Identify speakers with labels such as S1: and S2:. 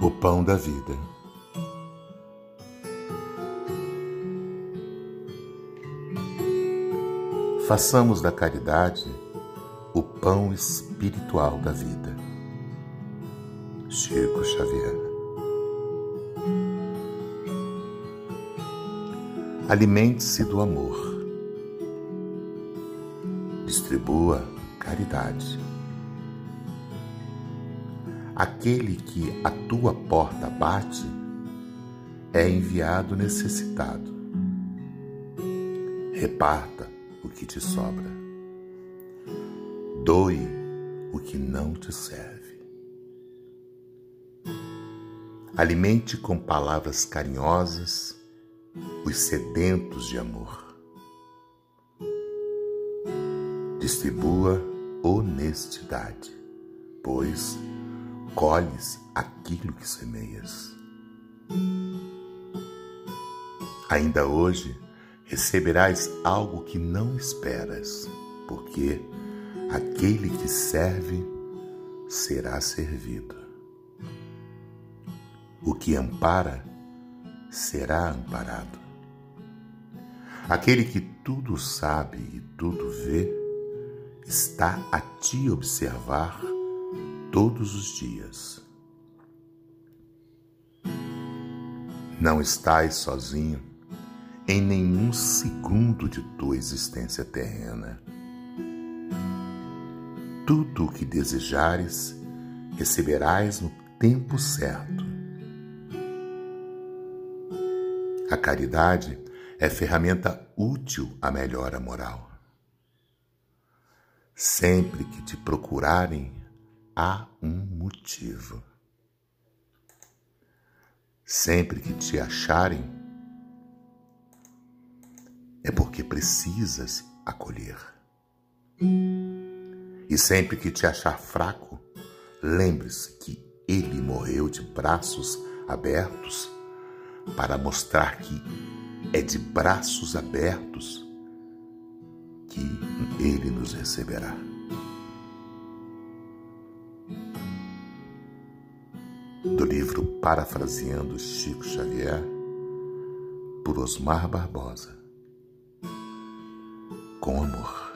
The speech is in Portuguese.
S1: O pão da vida. Façamos da caridade o pão espiritual da vida. Chico Xavier. Alimente-se do amor. Distribua caridade. Aquele que a tua porta bate é enviado necessitado. Reparta o que te sobra. Doe o que não te serve. Alimente com palavras carinhosas os sedentos de amor. Distribua honestidade, pois colhes aquilo que semeias. Ainda hoje receberás algo que não esperas, porque aquele que serve será servido. O que ampara será amparado. Aquele que tudo sabe e tudo vê está a te observar todos os dias. Não estás sozinho em nenhum segundo de tua existência terrena. Tudo o que desejares receberás no tempo certo. A caridade é ferramenta útil à melhora moral. Sempre que te procurarem, há um motivo. Sempre que te acharem, é porque precisas acolher. E sempre que te achar fraco, lembre-se que ele morreu de braços abertos para mostrar que é de braços abertos que ele nos receberá. Do livro Parafraseando Chico Xavier, por Osmar Barbosa. Com amor.